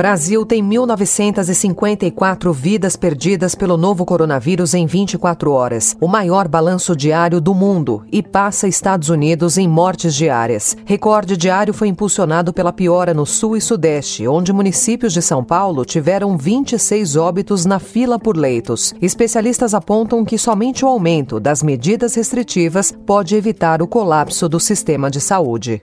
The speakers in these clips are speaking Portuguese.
Brasil tem 1.954 vidas perdidas pelo novo coronavírus em 24 horas, o maior balanço diário do mundo, e passa Estados Unidos em mortes diárias. Recorde diário foi impulsionado pela piora no sul e sudeste, onde municípios de São Paulo tiveram 26 óbitos na fila por leitos. Especialistas apontam que somente o aumento das medidas restritivas pode evitar o colapso do sistema de saúde.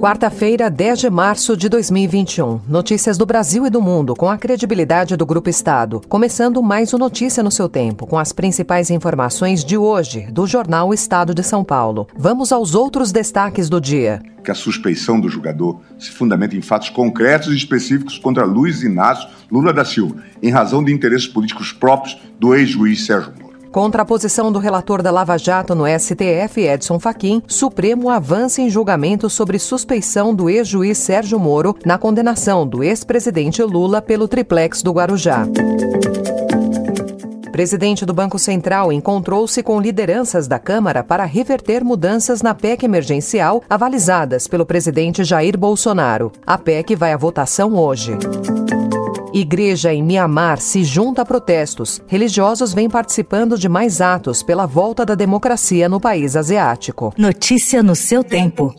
Quarta-feira, 10 de março de 2021. Notícias do Brasil e do mundo com a credibilidade do Grupo Estado. Começando mais o Notícia no seu tempo, com as principais informações de hoje do jornal Estado de São Paulo. Vamos aos outros destaques do dia que a suspeição do julgador se fundamenta em fatos concretos e específicos contra Luiz Inácio Lula da Silva, em razão de interesses políticos próprios do ex-juiz Sérgio. Contra a posição do relator da Lava Jato no STF, Edson Fachin, Supremo avança em julgamento sobre suspeição do ex-juiz Sérgio Moro na condenação do ex-presidente Lula pelo triplex do Guarujá. Presidente do Banco Central encontrou-se com lideranças da Câmara para reverter mudanças na PEC emergencial avalizadas pelo presidente Jair Bolsonaro. A PEC vai à votação hoje. Igreja em Mianmar se junta a protestos. Religiosos vêm participando de mais atos pela volta da democracia no país asiático. Notícia no seu tempo.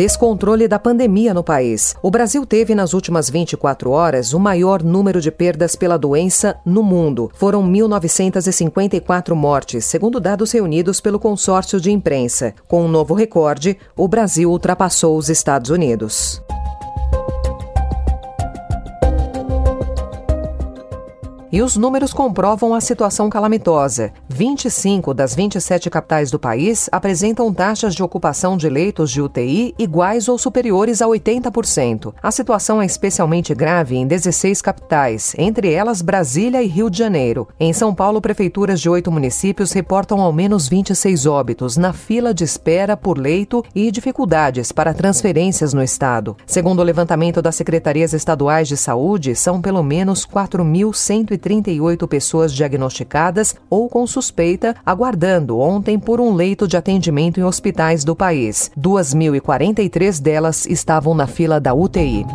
Descontrole da pandemia no país. O Brasil teve nas últimas 24 horas o maior número de perdas pela doença no mundo. Foram 1.954 mortes, segundo dados reunidos pelo consórcio de imprensa. Com um novo recorde, o Brasil ultrapassou os Estados Unidos. E os números comprovam a situação calamitosa. 25 das 27 capitais do país apresentam taxas de ocupação de leitos de UTI iguais ou superiores a 80%. A situação é especialmente grave em 16 capitais, entre elas Brasília e Rio de Janeiro. Em São Paulo, prefeituras de oito municípios reportam ao menos 26 óbitos na fila de espera por leito e dificuldades para transferências no estado. Segundo o levantamento das secretarias estaduais de saúde, são pelo menos 4.130 138 pessoas diagnosticadas ou com suspeita, aguardando ontem por um leito de atendimento em hospitais do país. 2.043 delas estavam na fila da UTI.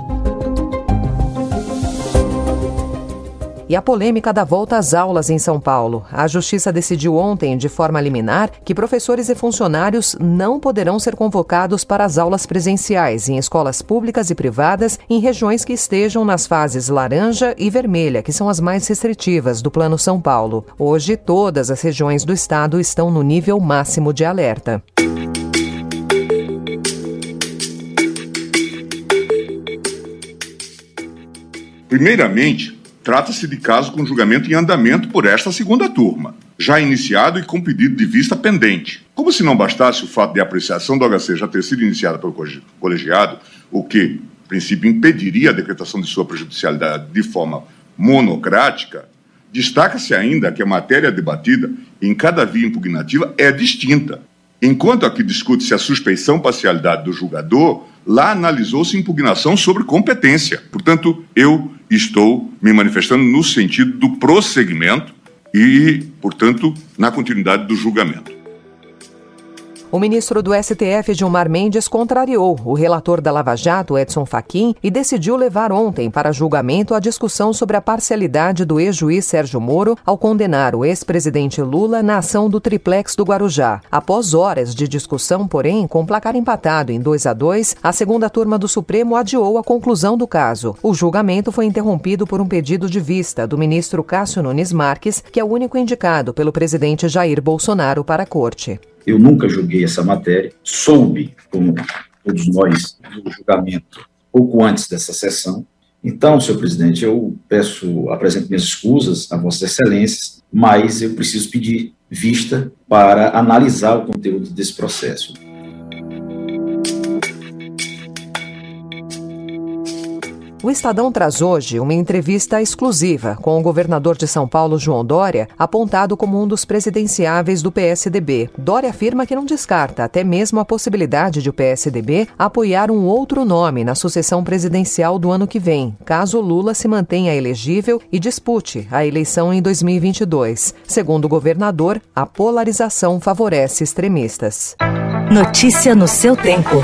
E a polêmica da volta às aulas em São Paulo. A Justiça decidiu ontem, de forma liminar, que professores e funcionários não poderão ser convocados para as aulas presenciais em escolas públicas e privadas em regiões que estejam nas fases laranja e vermelha, que são as mais restritivas do Plano São Paulo. Hoje, todas as regiões do estado estão no nível máximo de alerta. Primeiramente, Trata-se de caso com julgamento em andamento por esta segunda turma, já iniciado e com pedido de vista pendente. Como se não bastasse o fato de a apreciação do HC já ter sido iniciada pelo colegiado, o que, em princípio, impediria a decretação de sua prejudicialidade de forma monocrática, destaca-se ainda que a matéria debatida em cada via impugnativa é distinta. Enquanto aqui discute-se a suspeição parcialidade do julgador, lá analisou-se impugnação sobre competência. Portanto, eu estou me manifestando no sentido do prosseguimento e, portanto, na continuidade do julgamento. O ministro do STF, Gilmar Mendes, contrariou o relator da Lava Jato, Edson Fachin, e decidiu levar ontem para julgamento a discussão sobre a parcialidade do ex-juiz Sérgio Moro ao condenar o ex-presidente Lula na ação do triplex do Guarujá. Após horas de discussão, porém, com placar empatado em 2 a 2, a segunda turma do Supremo adiou a conclusão do caso. O julgamento foi interrompido por um pedido de vista do ministro Cássio Nunes Marques, que é o único indicado pelo presidente Jair Bolsonaro para a corte. Eu nunca julguei essa matéria, soube, como todos nós, do julgamento pouco antes dessa sessão. Então, senhor presidente, eu peço, apresento minhas escusas a vossas excelências, mas eu preciso pedir vista para analisar o conteúdo desse processo. O Estadão traz hoje uma entrevista exclusiva com o governador de São Paulo, João Dória, apontado como um dos presidenciáveis do PSDB. Dória afirma que não descarta até mesmo a possibilidade de o PSDB apoiar um outro nome na sucessão presidencial do ano que vem, caso Lula se mantenha elegível e dispute a eleição em 2022. Segundo o governador, a polarização favorece extremistas. Notícia no seu tempo.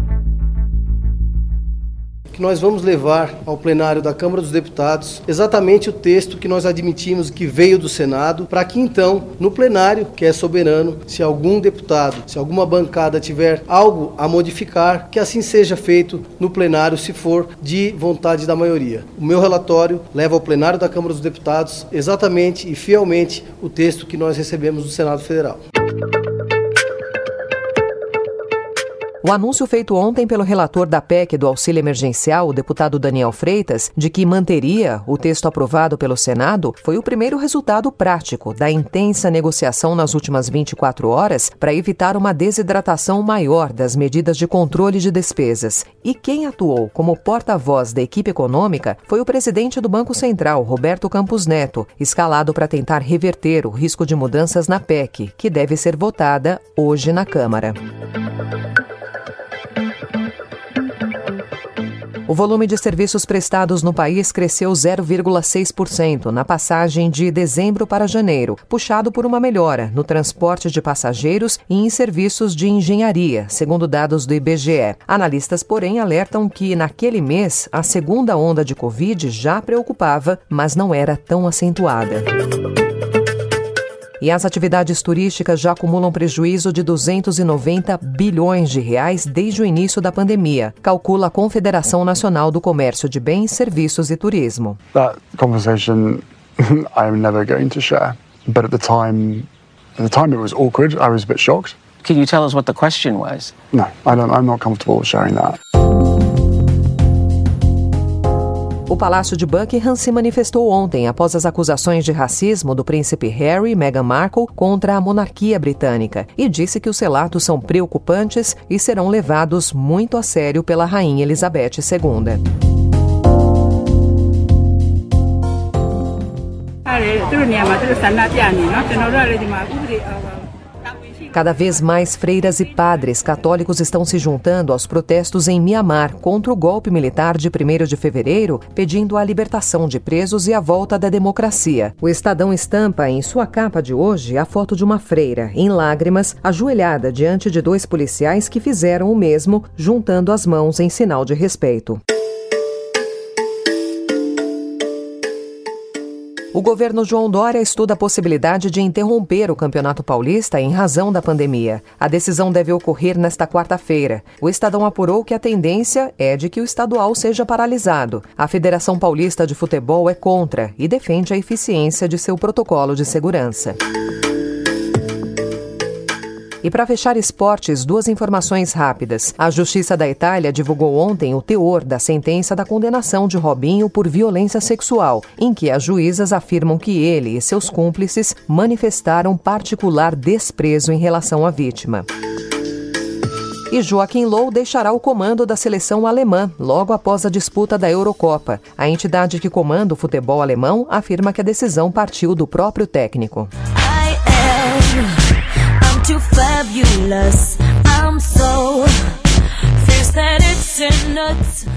Nós vamos levar ao plenário da Câmara dos Deputados exatamente o texto que nós admitimos que veio do Senado, para que então, no plenário, que é soberano, se algum deputado, se alguma bancada tiver algo a modificar, que assim seja feito no plenário, se for de vontade da maioria. O meu relatório leva ao plenário da Câmara dos Deputados exatamente e fielmente o texto que nós recebemos do Senado Federal. O anúncio feito ontem pelo relator da PEC do auxílio emergencial, o deputado Daniel Freitas, de que manteria o texto aprovado pelo Senado, foi o primeiro resultado prático da intensa negociação nas últimas 24 horas para evitar uma desidratação maior das medidas de controle de despesas. E quem atuou como porta-voz da equipe econômica foi o presidente do Banco Central, Roberto Campos Neto, escalado para tentar reverter o risco de mudanças na PEC, que deve ser votada hoje na Câmara. O volume de serviços prestados no país cresceu 0,6% na passagem de dezembro para janeiro, puxado por uma melhora no transporte de passageiros e em serviços de engenharia, segundo dados do IBGE. Analistas, porém, alertam que naquele mês a segunda onda de Covid já preocupava, mas não era tão acentuada. E as atividades turísticas já acumulam prejuízo de 290 bilhões de reais desde o início da pandemia, calcula a Confederação Nacional do Comércio de Bens, Serviços e Turismo. That conversation I'm never going to share. But at the time, at the time it was awkward. I was a bit shocked. Can you tell us what the question was? No, I don't, I'm not comfortable sharing that. O Palácio de Buckingham se manifestou ontem após as acusações de racismo do príncipe Harry e Meghan Markle contra a monarquia britânica e disse que os relatos são preocupantes e serão levados muito a sério pela rainha Elizabeth II. Cada vez mais freiras e padres católicos estão se juntando aos protestos em Mianmar contra o golpe militar de 1 de fevereiro, pedindo a libertação de presos e a volta da democracia. O Estadão estampa em sua capa de hoje a foto de uma freira, em lágrimas, ajoelhada diante de dois policiais que fizeram o mesmo, juntando as mãos em sinal de respeito. O governo João Dória estuda a possibilidade de interromper o Campeonato Paulista em razão da pandemia. A decisão deve ocorrer nesta quarta-feira. O Estadão apurou que a tendência é de que o estadual seja paralisado. A Federação Paulista de Futebol é contra e defende a eficiência de seu protocolo de segurança. E para fechar esportes, duas informações rápidas. A Justiça da Itália divulgou ontem o teor da sentença da condenação de Robinho por violência sexual, em que as juízas afirmam que ele e seus cúmplices manifestaram particular desprezo em relação à vítima. E Joaquim Low deixará o comando da seleção alemã logo após a disputa da Eurocopa. A entidade que comanda o futebol alemão afirma que a decisão partiu do próprio técnico. Fabulous. I'm so fierce that it's in nuts.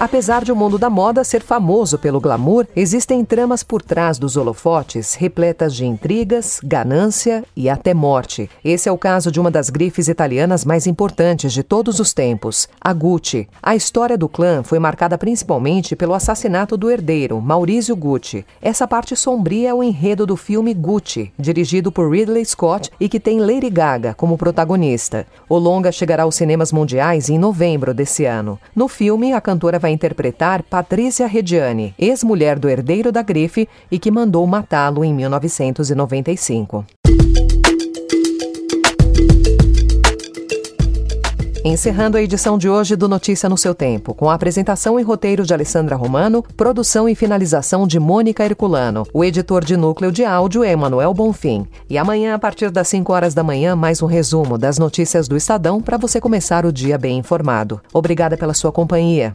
Apesar de o mundo da moda ser famoso pelo glamour, existem tramas por trás dos holofotes repletas de intrigas, ganância e até morte. Esse é o caso de uma das grifes italianas mais importantes de todos os tempos, a Gucci. A história do clã foi marcada principalmente pelo assassinato do herdeiro, Maurizio Gucci. Essa parte sombria é o enredo do filme Gucci, dirigido por Ridley Scott e que tem Lady Gaga como protagonista. O longa chegará aos cinemas mundiais em novembro desse ano. No filme, a cantora vai vai interpretar Patrícia Rediani, ex-mulher do herdeiro da grife e que mandou matá-lo em 1995. Encerrando a edição de hoje do Notícia no seu Tempo, com a apresentação e roteiro de Alessandra Romano, produção e finalização de Mônica Herculano. O editor de núcleo de áudio é Emanuel Bonfim. E amanhã, a partir das 5 horas da manhã, mais um resumo das notícias do Estadão para você começar o dia bem informado. Obrigada pela sua companhia.